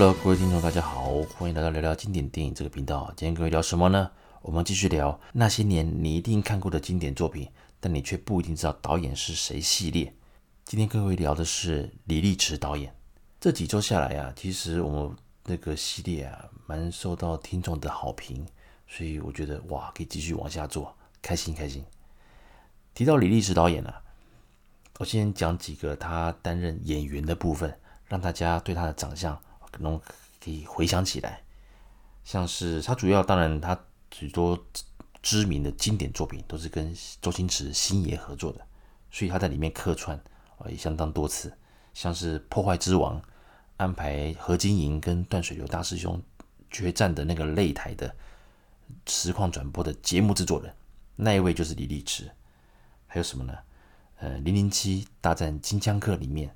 各位听众，大家好，欢迎来到聊聊经典电影这个频道。今天各位聊什么呢？我们继续聊那些年你一定看过的经典作品，但你却不一定知道导演是谁系列。今天各位聊的是李力持导演。这几周下来啊，其实我们那个系列啊，蛮受到听众的好评，所以我觉得哇，可以继续往下做，开心开心。提到李力持导演啊，我先讲几个他担任演员的部分，让大家对他的长相。能可以回想起来，像是他主要当然他许多知名的经典作品都是跟周星驰星爷合作的，所以他在里面客串啊也相当多次，像是《破坏之王》安排何金银跟断水流大师兄决战的那个擂台的实况转播的节目制作人，那一位就是李力持。还有什么呢？呃，《零零七大战金枪客》里面，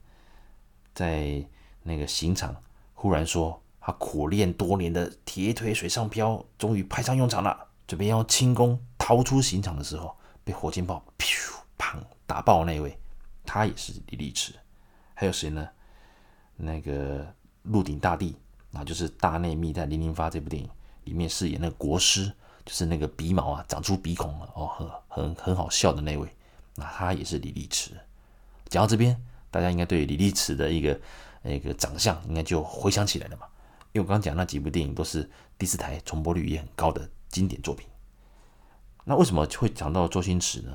在那个刑场。忽然说，他苦练多年的铁腿水上漂终于派上用场了。准备要轻功逃出刑场的时候，被火箭炮噗砰打爆那位，他也是李力持。还有谁呢？那个《鹿鼎大帝》，那就是大内密探零零发这部电影里面饰演那个国师，就是那个鼻毛啊长出鼻孔了哦，很很很好笑的那位，那他也是李力持。讲到这边，大家应该对李力持的一个。那个长相应该就回想起来了嘛，因为我刚刚讲那几部电影都是第四台重播率也很高的经典作品。那为什么会讲到周星驰呢？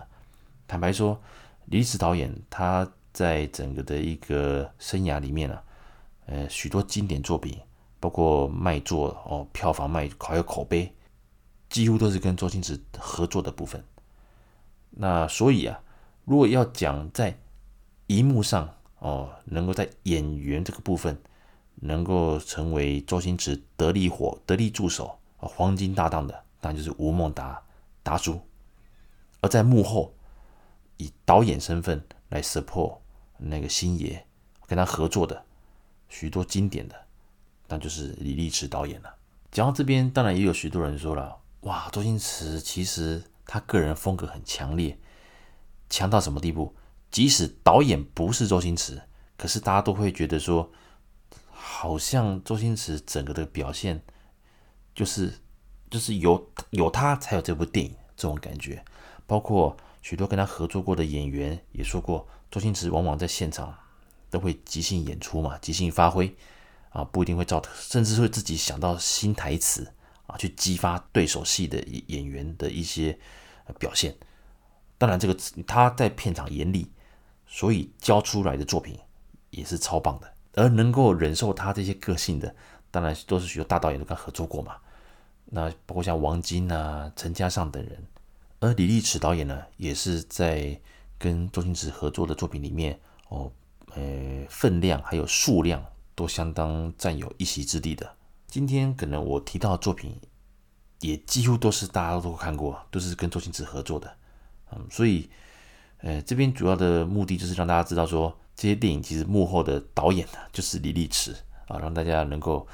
坦白说，李力持导演他在整个的一个生涯里面啊，呃，许多经典作品，包括卖座哦，票房卖还有口碑，几乎都是跟周星驰合作的部分。那所以啊，如果要讲在荧幕上，哦，能够在演员这个部分能够成为周星驰得力火、得力助手啊，黄金搭档的，当然就是吴孟达达叔。而在幕后以导演身份来 support 那个星爷，跟他合作的许多经典的，那就是李力持导演了。讲到这边，当然也有许多人说了，哇，周星驰其实他个人风格很强烈，强到什么地步？即使导演不是周星驰，可是大家都会觉得说，好像周星驰整个的表现，就是就是有有他才有这部电影这种感觉。包括许多跟他合作过的演员也说过，周星驰往往在现场都会即兴演出嘛，即兴发挥啊，不一定会照，甚至会自己想到新台词啊，去激发对手戏的演员的一些表现。当然，这个他在片场眼里。所以教出来的作品也是超棒的，而能够忍受他这些个性的，当然都是许多大导演都跟他合作过嘛。那包括像王晶啊、陈嘉上等人，而李力持导演呢，也是在跟周星驰合作的作品里面，哦，呃，分量还有数量都相当占有一席之地的。今天可能我提到的作品，也几乎都是大家都看过，都是跟周星驰合作的，嗯，所以。呃，这边主要的目的就是让大家知道说，这些电影其实幕后的导演呢，就是李力持啊，让大家能够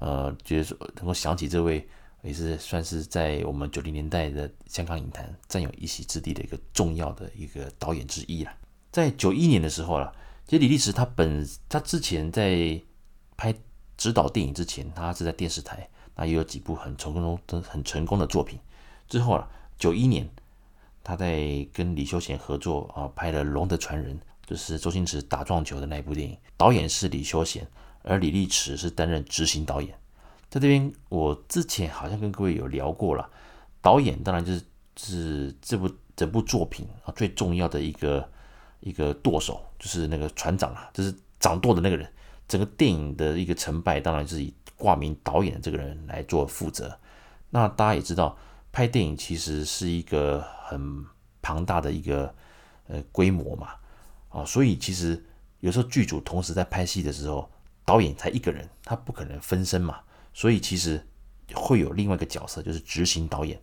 呃觉得说能够想起这位也是算是在我们九零年代的香港影坛占有一席之地的一个重要的一个导演之一了。在九一年的时候了，其实李力持他本他之前在拍指导电影之前，他是在电视台，那也有几部很成功的很成功的作品。之后啊，九一年。他在跟李修贤合作啊，拍了《龙的传人》，就是周星驰打撞球的那一部电影。导演是李修贤，而李力驰是担任执行导演。在这边，我之前好像跟各位有聊过了。导演当然就是是这部整部作品啊最重要的一个一个舵手，就是那个船长啊，就是掌舵的那个人。整个电影的一个成败，当然是以挂名导演的这个人来做负责。那大家也知道。拍电影其实是一个很庞大的一个呃规模嘛，啊，所以其实有时候剧组同时在拍戏的时候，导演才一个人，他不可能分身嘛，所以其实会有另外一个角色，就是执行导演。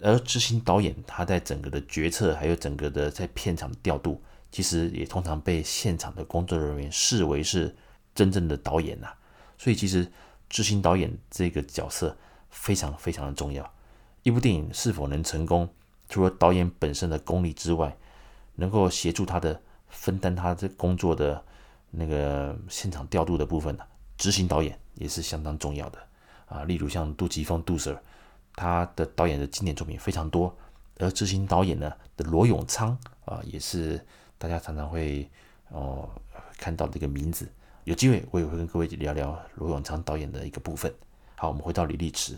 而执行导演他在整个的决策，还有整个的在片场调度，其实也通常被现场的工作人员视为是真正的导演呐。所以其实执行导演这个角色非常非常的重要。一部电影是否能成功，除了导演本身的功力之外，能够协助他的分担他这工作的那个现场调度的部分呢，执行导演也是相当重要的啊。例如像杜琪峰杜 Sir，他的导演的经典作品非常多，而执行导演呢的罗永昌啊，也是大家常常会哦看到的一个名字。有机会我也会跟各位聊聊罗永昌导演的一个部分。好，我们回到李立池，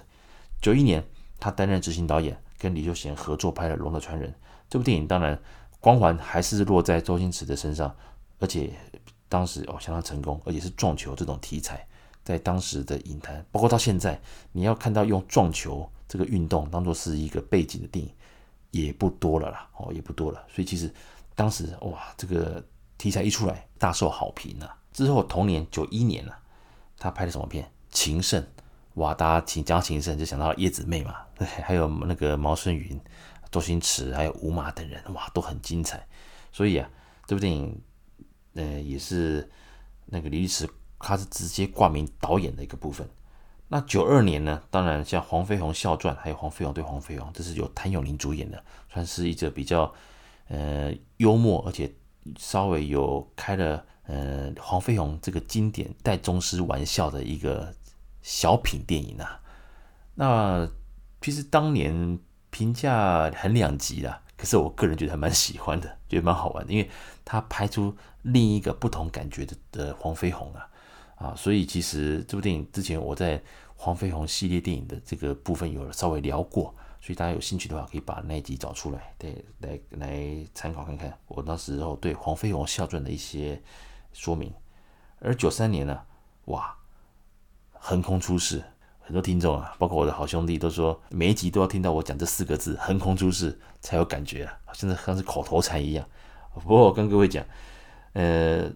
九一年他担任执行导演，跟李修贤合作拍了《龙的传人》这部电影，当然光环还是落在周星驰的身上，而且当时哦相当成功，而且是撞球这种题材，在当时的影坛，包括到现在，你要看到用撞球这个运动当做是一个背景的电影，也不多了啦，哦也不多了，所以其实当时哇这个题材一出来，大受好评啊。之后同年九一年了，他拍的什么片？《情圣》。哇，大家请讲情圣就想到叶子妹嘛，还有那个毛舜筠、周星驰，还有吴马等人，哇，都很精彩。所以啊，这部电影，呃，也是那个李力持，他是直接挂名导演的一个部分。那九二年呢，当然像《黄飞鸿笑传》，还有《黄飞鸿对黄飞鸿》，这是由谭咏麟主演的，算是一个比较呃幽默，而且稍微有开了呃黄飞鸿这个经典带宗师玩笑的一个。小品电影啊，那其实当年评价很两极啦，可是我个人觉得还蛮喜欢的，觉得蛮好玩的，因为他拍出另一个不同感觉的的黄飞鸿啊啊，所以其实这部电影之前我在黄飞鸿系列电影的这个部分有稍微聊过，所以大家有兴趣的话可以把那一集找出来，对，来来参考看看我那时候对黄飞鸿笑传的一些说明。而九三年呢，哇！横空出世，很多听众啊，包括我的好兄弟都说，每一集都要听到我讲这四个字“横空出世”才有感觉啊，现在像是口头禅一样。不过我跟各位讲，呃，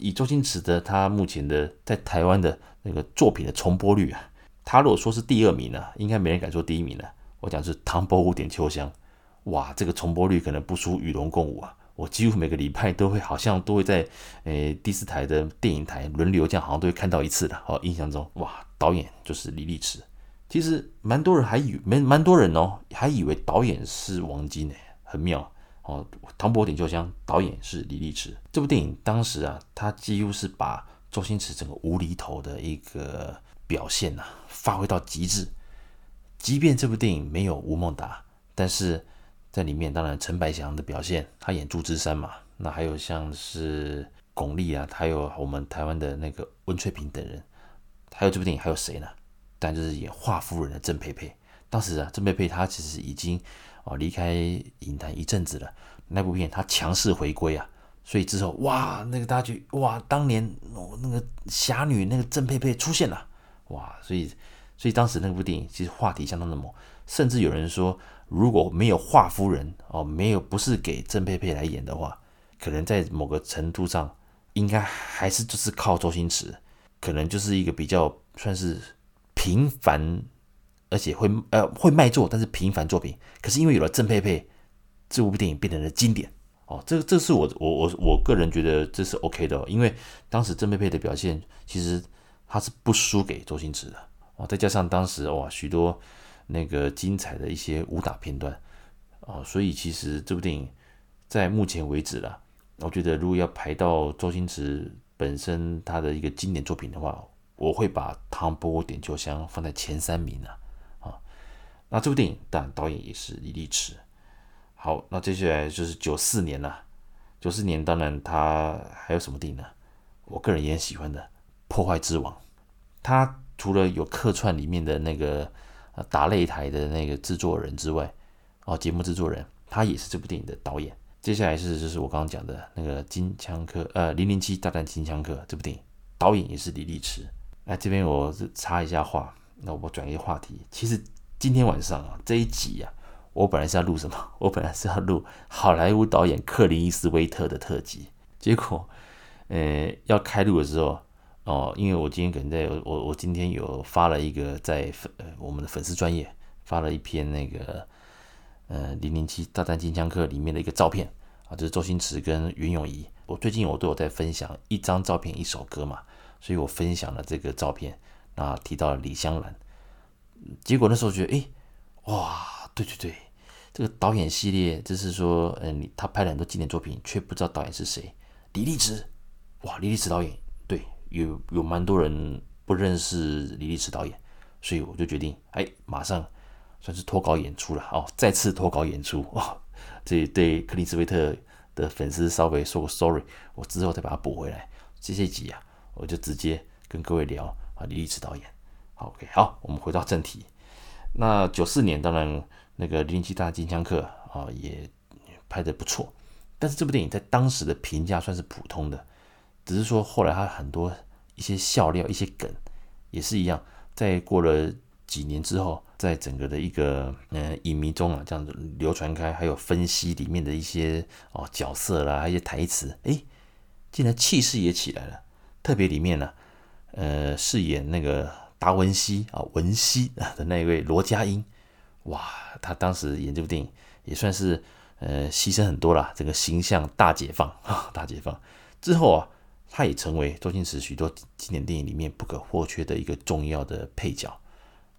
以周星驰的他目前的在台湾的那个作品的重播率啊，他如果说是第二名呢，啊，应该没人敢说第一名了，我讲是《唐伯虎点秋香》，哇，这个重播率可能不输《与龙共舞》啊。我几乎每个礼拜都会，好像都会在，诶，第四台的电影台轮流这样，好像都会看到一次的。哦，印象中，哇，导演就是李力持。其实蛮多人还以为，蛮蛮多人哦，还以为导演是王晶诶，很妙哦。《唐伯虎点秋香》导演是李力持。这部电影当时啊，他几乎是把周星驰整个无厘头的一个表现呐、啊，发挥到极致。即便这部电影没有吴孟达，但是。在里面，当然陈百祥的表现，他演祝枝山嘛。那还有像是巩俐啊，还有我们台湾的那个温翠萍等人。还有这部电影还有谁呢？但就是演华夫人的郑佩佩。当时啊，郑佩佩她其实已经哦离开影坛一阵子了。那部片她强势回归啊，所以之后哇，那个大家就哇，当年那个侠女那个郑佩佩出现了哇，所以所以当时那部电影其实话题相当的猛，甚至有人说。如果没有华夫人哦，没有不是给郑佩佩来演的话，可能在某个程度上，应该还是就是靠周星驰，可能就是一个比较算是平凡，而且会呃会卖座，但是平凡作品。可是因为有了郑佩佩，这部电影变成了经典哦。这这是我我我我个人觉得这是 OK 的，因为当时郑佩佩的表现其实他是不输给周星驰的哦，再加上当时哇许多。那个精彩的一些武打片段啊，所以其实这部电影在目前为止啦，我觉得如果要排到周星驰本身他的一个经典作品的话，我会把《唐伯虎点秋香》放在前三名啊。啊，那这部电影当然导演也是李力持。好，那接下来就是九四年了。九四年当然他还有什么电影呢？我个人也很喜欢的《破坏之王》，他除了有客串里面的那个。啊打擂台的那个制作人之外，哦，节目制作人，他也是这部电影的导演。接下来是就是我刚刚讲的那个金枪客，呃，零零七大战金枪客这部电影，导演也是李力持。那这边我插一下话，那我转一个话题。其实今天晚上啊，这一集啊，我本来是要录什么？我本来是要录好莱坞导演克林伊斯威特的特辑，结果，呃，要开录的时候。哦，因为我今天可能在我我今天有发了一个在粉呃我们的粉丝专业发了一篇那个呃零零七大战金枪客里面的一个照片啊，就是周星驰跟袁咏仪。我最近我都有在分享一张照片一首歌嘛，所以我分享了这个照片，啊提到了李香兰，结果那时候觉得哎哇对对对，这个导演系列就是说嗯他拍了很多经典作品，却不知道导演是谁，李力持哇李力持导演。有有蛮多人不认识李力持导演，所以我就决定，哎，马上算是脱稿演出了哦，再次脱稿演出 哦，这对克林斯威特的粉丝稍微说个 sorry，我之后再把它补回来。这些集啊，我就直接跟各位聊啊，李力持导演。好，OK，好，我们回到正题。那九四年，当然那个《零零七大金枪客》啊，也拍的不错，但是这部电影在当时的评价算是普通的，只是说后来他很多一些笑料、一些梗也是一样，在过了几年之后，在整个的一个嗯影迷中啊，这样子流传开，还有分析里面的一些哦角色啦，一些台词，哎，竟然气势也起来了。特别里面呢、啊，呃，饰演那个。达文西啊，文西啊的那一位罗家英，哇，他当时演这部电影也算是呃牺牲很多了，这个形象大解放啊，大解放之后啊，他也成为周星驰许多经典电影里面不可或缺的一个重要的配角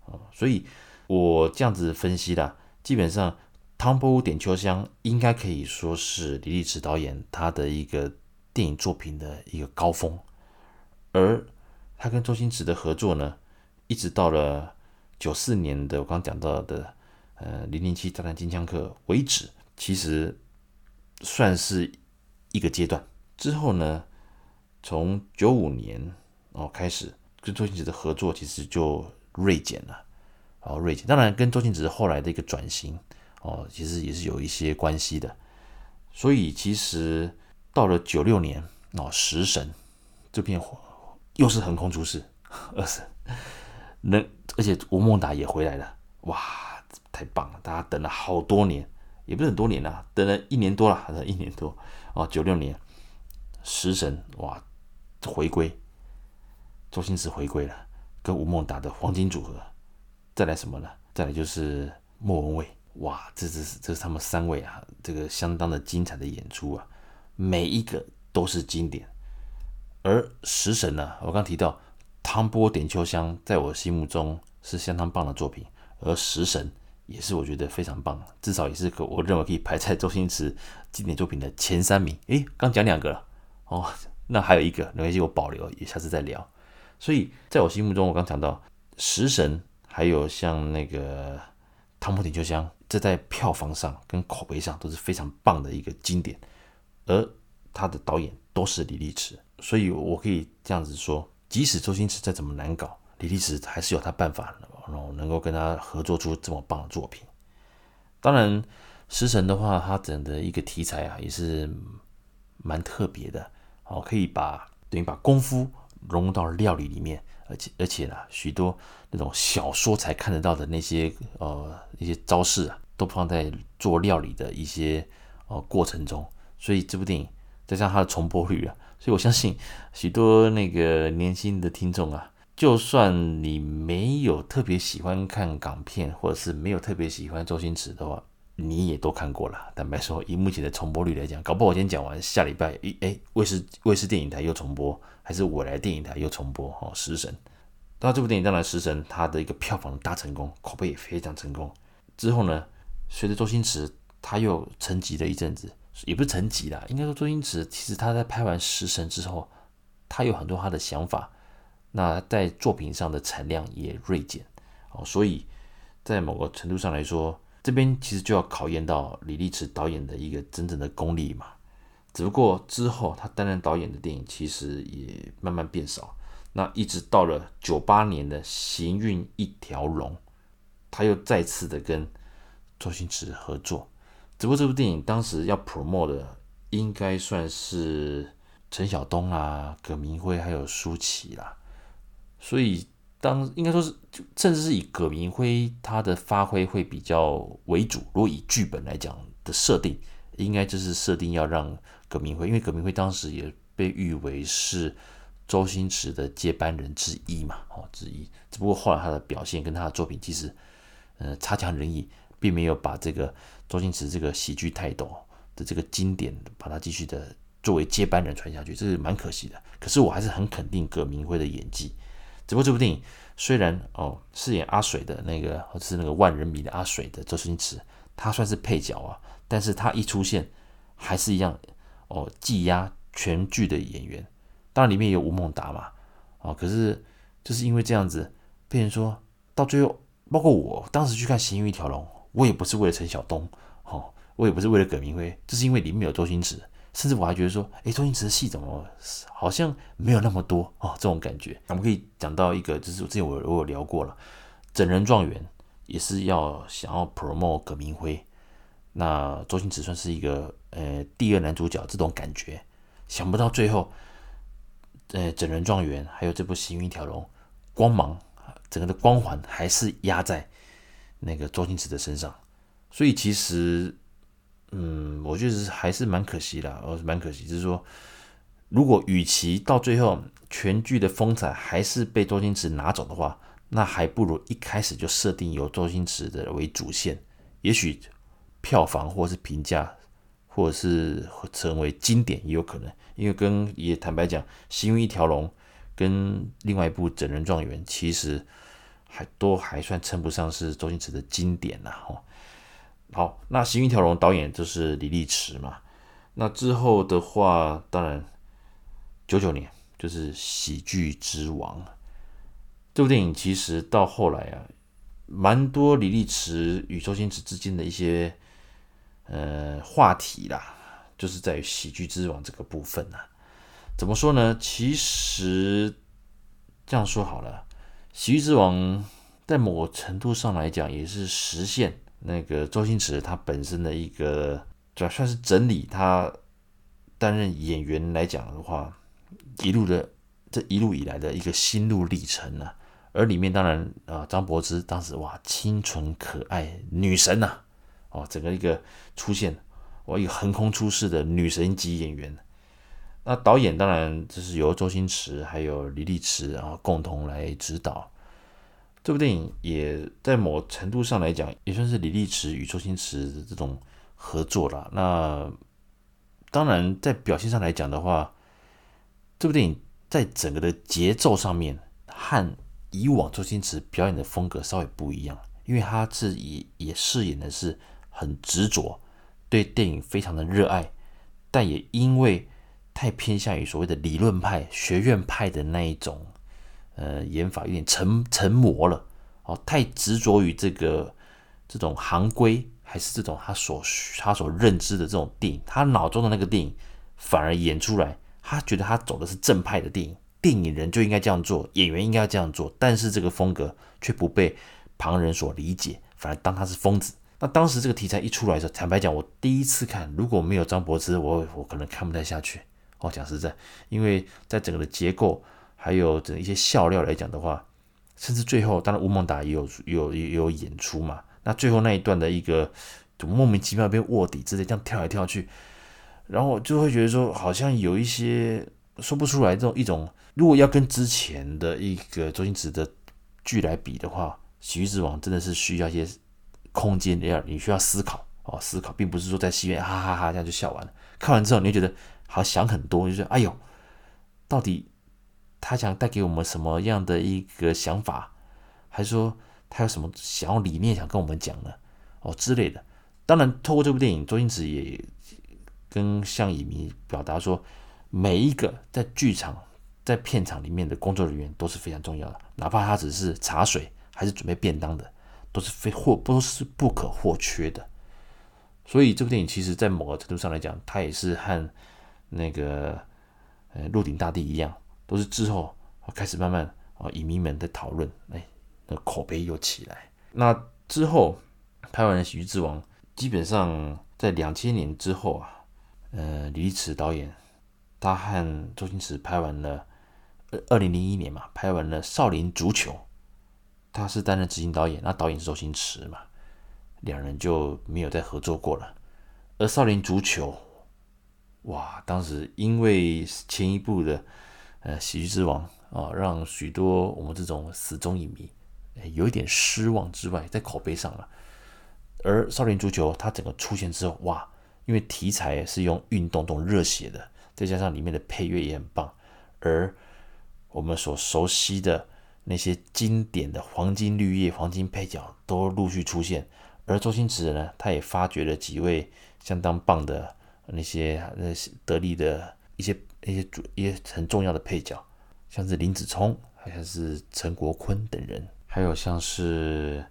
啊，所以我这样子分析啦，基本上《唐伯虎点秋香》应该可以说是李力持导演他的一个电影作品的一个高峰，而他跟周星驰的合作呢，一直到了九四年的我刚讲到的呃《零零七大战金枪客》为止，其实算是一个阶段。之后呢，从九五年哦开始跟周星驰的合作，其实就锐减了，哦锐减。当然跟周星驰后来的一个转型哦，其实也是有一些关系的。所以其实到了九六年哦，《食神》这片火又是横空出世，二神。能，而且吴孟达也回来了，哇，太棒了！大家等了好多年，也不是很多年了，等了一年多了，等了一年多哦，九六年，食神哇回归，周星驰回归了，跟吴孟达的黄金组合，再来什么呢？再来就是莫文蔚，哇，这这是这是他们三位啊，这个相当的精彩的演出啊，每一个都是经典，而食神呢，我刚提到。《汤波点秋香》在我心目中是相当棒的作品，而《食神》也是我觉得非常棒，至少也是可我认为可以排在周星驰经典作品的前三名。诶，刚讲两个了哦，那还有一个没关系，我保留，也下次再聊。所以在我心目中，我刚讲到《食神》，还有像那个《唐伯虎点秋香》，这在票房上跟口碑上都是非常棒的一个经典，而他的导演都是李力持，所以我可以这样子说。即使周星驰再怎么难搞，李力持还是有他办法，然后能够跟他合作出这么棒的作品。当然，食神的话，它整的一个题材啊，也是蛮特别的哦，可以把等于把功夫融入到料理里面，而且而且呢，许多那种小说才看得到的那些呃一些招式啊，都放在做料理的一些呃过程中，所以这部电影再加上它的重播率啊。所以我相信许多那个年轻的听众啊，就算你没有特别喜欢看港片，或者是没有特别喜欢周星驰的话，你也都看过了。坦白说，以目前的重播率来讲，搞不好我今天讲完，下礼拜一哎，卫视卫视电影台又重播，还是我来电影台又重播哦，《食神》。那这部电影当然，《食神》它的一个票房大成功，口碑也非常成功。之后呢，随着周星驰他又沉寂了一阵子。也不是沉寂啦，应该说周星驰其实他在拍完《食神》之后，他有很多他的想法，那在作品上的产量也锐减哦，所以在某个程度上来说，这边其实就要考验到李力持导演的一个真正的功力嘛。只不过之后他担任导演的电影其实也慢慢变少，那一直到了九八年的《行运一条龙》，他又再次的跟周星驰合作。只不过这部电影当时要 promote 的，应该算是陈晓东啊、葛民辉还有舒淇啦，所以当应该说是，甚至是以葛民辉他的发挥会比较为主。如果以剧本来讲的设定，应该就是设定要让葛民辉，因为葛民辉当时也被誉为是周星驰的接班人之一嘛，哦之一。只不过后来他的表现跟他的作品其实，呃，差强人意。并没有把这个周星驰这个喜剧泰斗的这个经典，把它继续的作为接班人传下去，这是蛮可惜的。可是我还是很肯定葛民辉的演技。只不过这部电影虽然哦饰演阿水的那个，或者是那个万人迷的阿水的周星驰，他算是配角啊，但是他一出现还是一样哦，技压全剧的演员。当然里面有吴孟达嘛，啊。可是就是因为这样子，变成说到最后，包括我当时去看《行云一条龙》，我也不是为了陈晓东，哦，我也不是为了葛民辉，就是因为里面有周星驰。甚至我还觉得说，哎，周星驰的戏怎么好像没有那么多哦？这种感觉，我们可以讲到一个，就是之前我我有聊过了，整人状元也是要想要 promote 葛民辉，那周星驰算是一个呃第二男主角这种感觉，想不到最后，呃整人状元还有这部行运一条龙，光芒整个的光环还是压在那个周星驰的身上，所以其实。嗯，我觉得还是蛮可惜的，哦，蛮可惜。就是说，如果与其到最后全剧的风采还是被周星驰拿走的话，那还不如一开始就设定由周星驰的为主线，也许票房或是评价，或者是成为经典也有可能。因为跟也坦白讲，《行运一条龙》跟另外一部《整人状元》其实还都还算称不上是周星驰的经典呐，哈。好，那《行云条龙》导演就是李力持嘛。那之后的话，当然九九年就是《喜剧之王》这部电影。其实到后来啊，蛮多李力持与周星驰之间的一些呃话题啦，就是在于《喜剧之王》这个部分啊。怎么说呢？其实这样说好了，《喜剧之王》在某程度上来讲，也是实现。那个周星驰他本身的一个，就算是整理他担任演员来讲的话，一路的这一路以来的一个心路历程呢、啊。而里面当然啊，张柏芝当时哇，清纯可爱女神呐、哦，整个一个出现，哇，一个横空出世的女神级演员。那导演当然就是由周星驰还有李力持啊共同来指导。这部电影也在某程度上来讲，也算是李力持与周星驰的这种合作了。那当然，在表现上来讲的话，这部电影在整个的节奏上面和以往周星驰表演的风格稍微不一样，因为他自己也饰演的是很执着，对电影非常的热爱，但也因为太偏向于所谓的理论派、学院派的那一种。呃，演法有点成成魔了，哦，太执着于这个这种行规，还是这种他所他所认知的这种电影，他脑中的那个电影反而演出来，他觉得他走的是正派的电影，电影人就应该这样做，演员应该这样做，但是这个风格却不被旁人所理解，反而当他是疯子。那当时这个题材一出来的时候，坦白讲，我第一次看，如果没有张柏芝，我我可能看不太下去。哦，讲实在，因为在整个的结构。还有整一些笑料来讲的话，甚至最后，当然吴孟达也有有有演出嘛。那最后那一段的一个就莫名其妙变卧底之类，这样跳来跳去，然后就会觉得说，好像有一些说不出来这种一种。如果要跟之前的一个周星驰的剧来比的话，《喜剧之王》真的是需要一些空间，要你需要思考哦，思考，并不是说在戏院哈哈哈这样就笑完了。看完之后，你就觉得好想很多，就是哎呦，到底。他想带给我们什么样的一个想法，还是说他有什么想要理念想跟我们讲呢？哦之类的。当然，透过这部电影，周星驰也跟向影迷表达说，每一个在剧场、在片场里面的工作人员都是非常重要的，哪怕他只是茶水还是准备便当的，都是非或都是不可或缺的。所以，这部电影其实在某个程度上来讲，它也是和那个呃《鹿鼎大帝》一样。都是之后开始慢慢啊，影迷们在讨论，哎，那口碑又起来。那之后拍完了《喜剧之王》，基本上在两千年之后啊，呃，李力持导演他和周星驰拍完了，二零零一年嘛，拍完了《少林足球》，他是担任执行导演，那导演是周星驰嘛，两人就没有再合作过了。而《少林足球》，哇，当时因为前一部的。呃，喜剧之王啊，让许多我们这种死忠影迷有一点失望之外，在口碑上了。而少林足球它整个出现之后，哇，因为题材是用运动这种热血的，再加上里面的配乐也很棒，而我们所熟悉的那些经典的黄金绿叶、黄金配角都陆续出现。而周星驰呢，他也发掘了几位相当棒的那些那些得力的一些。一些主一些很重要的配角，像是林子聪，还像是陈国坤等人，还有像是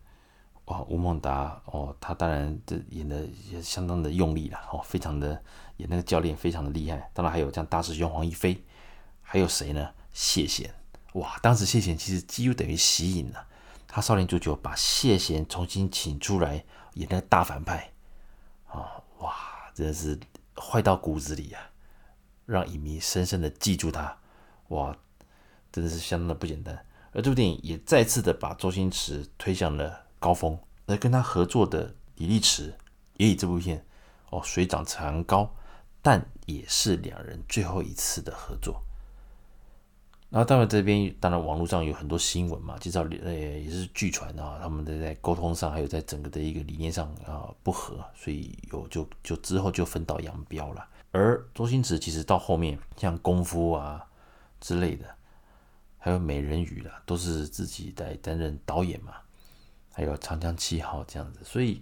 哇吴孟达哦，他当然这演的也相当的用力了哦，非常的演那个教练非常的厉害。当然还有像大师兄黄一飞，还有谁呢？谢贤哇，当时谢贤其实几乎等于息影了。他少林足球把谢贤重新请出来演那个大反派啊、哇，真的是坏到骨子里啊，让影迷深深的记住他，哇，真的是相当的不简单。而这部电影也再次的把周星驰推向了高峰，而跟他合作的李力持也以这部片哦水涨船高，但也是两人最后一次的合作。然后当然这边当然网络上有很多新闻嘛，至少呃也是据传啊，他们的在沟通上还有在整个的一个理念上啊不合，所以有就就之后就分道扬镳了。而周星驰其实到后面像功夫啊之类的，还有美人鱼啦，都是自己在担任导演嘛，还有长江七号这样子，所以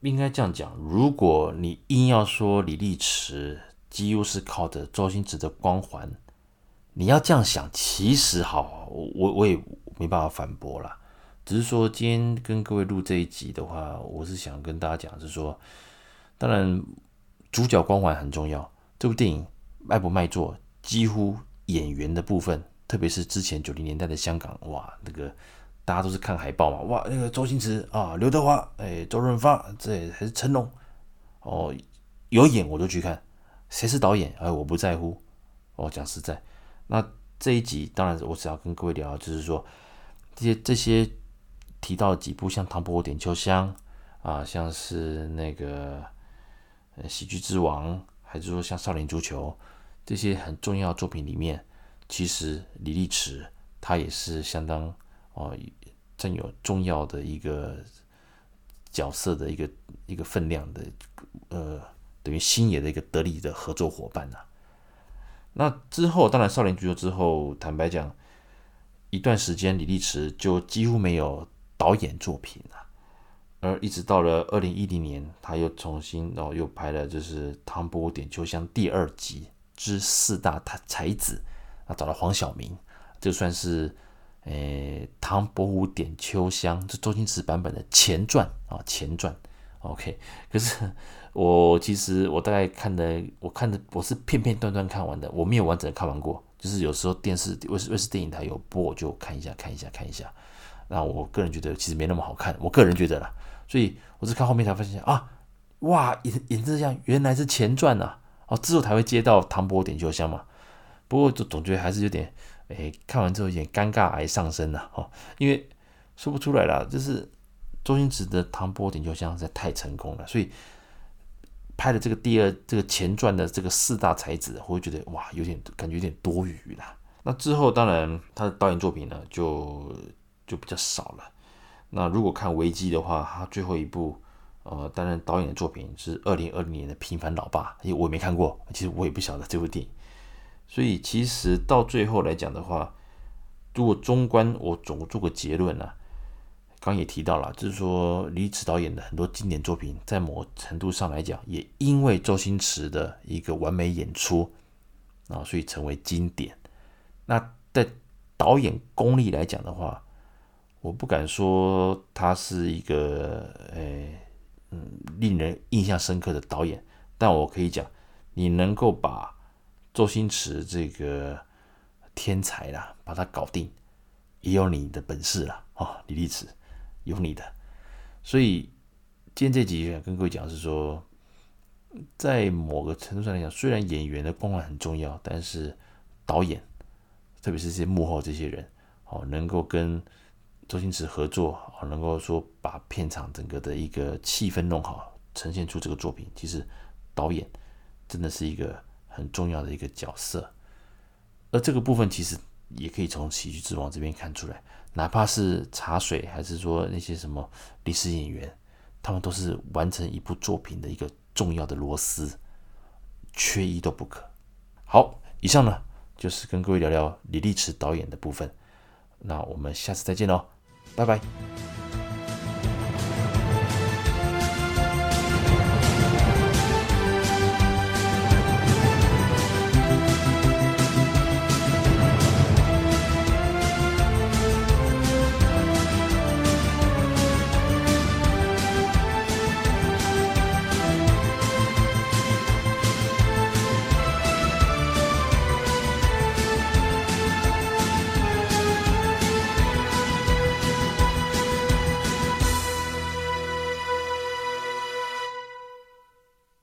应该这样讲，如果你硬要说李力持几乎是靠着周星驰的光环。你要这样想，其实好，我我也没办法反驳啦。只是说今天跟各位录这一集的话，我是想跟大家讲，是说，当然主角光环很重要。这部电影卖不卖座，几乎演员的部分，特别是之前九零年代的香港，哇，那个大家都是看海报嘛，哇，那个周星驰啊，刘德华，哎，周润发，这还是成龙，哦，有演我就去看，谁是导演，哎，我不在乎。哦，讲实在。那这一集当然，我只要跟各位聊，就是说这些这些提到几部，像《唐伯虎点秋香》啊，像是那个《喜剧之王》，还是说像《少林足球》这些很重要作品里面，其实李力持他也是相当哦占有重要的一个角色的一个一个分量的，呃，等于星爷的一个得力的合作伙伴呐、那之后，当然少林足球之后，坦白讲，一段时间李力持就几乎没有导演作品了。而一直到了二零一零年，他又重新，然后又拍了就是《唐伯虎点秋香》第二集之四大才子，啊，找到黄晓明，这算是诶《唐伯虎点秋香》这周星驰版本的前传啊，前传。OK，可是。我其实我大概看的，我看的我是片片段段看完的，我没有完整的看完过。就是有时候电视卫视卫视电影台有播，我就看一下看一下看一下。那我个人觉得其实没那么好看，我个人觉得啦。所以我是看后面才发现啊，哇，演演这样原来是前传啊，哦，之后才会接到唐伯点秋香嘛。不过就总觉得还是有点，哎，看完之后有点尴尬癌上身了哦，因为说不出来了，就是周星驰的唐伯点秋香实在太成功了，所以。拍的这个第二这个前传的这个四大才子，我会觉得哇，有点感觉有点多余啦。那之后当然他的导演作品呢就就比较少了。那如果看维基的话，他最后一部呃担任导演的作品是二零二零年的《平凡老爸》，因为我也没看过，其实我也不晓得这部电影。所以其实到最后来讲的话，如果综观我总做个结论呢、啊。刚也提到了，就是说李子导演的很多经典作品，在某程度上来讲，也因为周星驰的一个完美演出啊，所以成为经典。那在导演功力来讲的话，我不敢说他是一个诶嗯令人印象深刻的导演，但我可以讲，你能够把周星驰这个天才啦，把他搞定，也有你的本事了啊，李力持。有你的，所以今天这集想跟各位讲是说，在某个程度上来讲，虽然演员的光环很重要，但是导演，特别是这些幕后这些人，哦，能够跟周星驰合作，能够说把片场整个的一个气氛弄好，呈现出这个作品，其实导演真的是一个很重要的一个角色，而这个部分其实也可以从《喜剧之王》这边看出来。哪怕是茶水，还是说那些什么临时演员，他们都是完成一部作品的一个重要的螺丝，缺一都不可。好，以上呢就是跟各位聊聊李力持导演的部分。那我们下次再见喽，拜拜。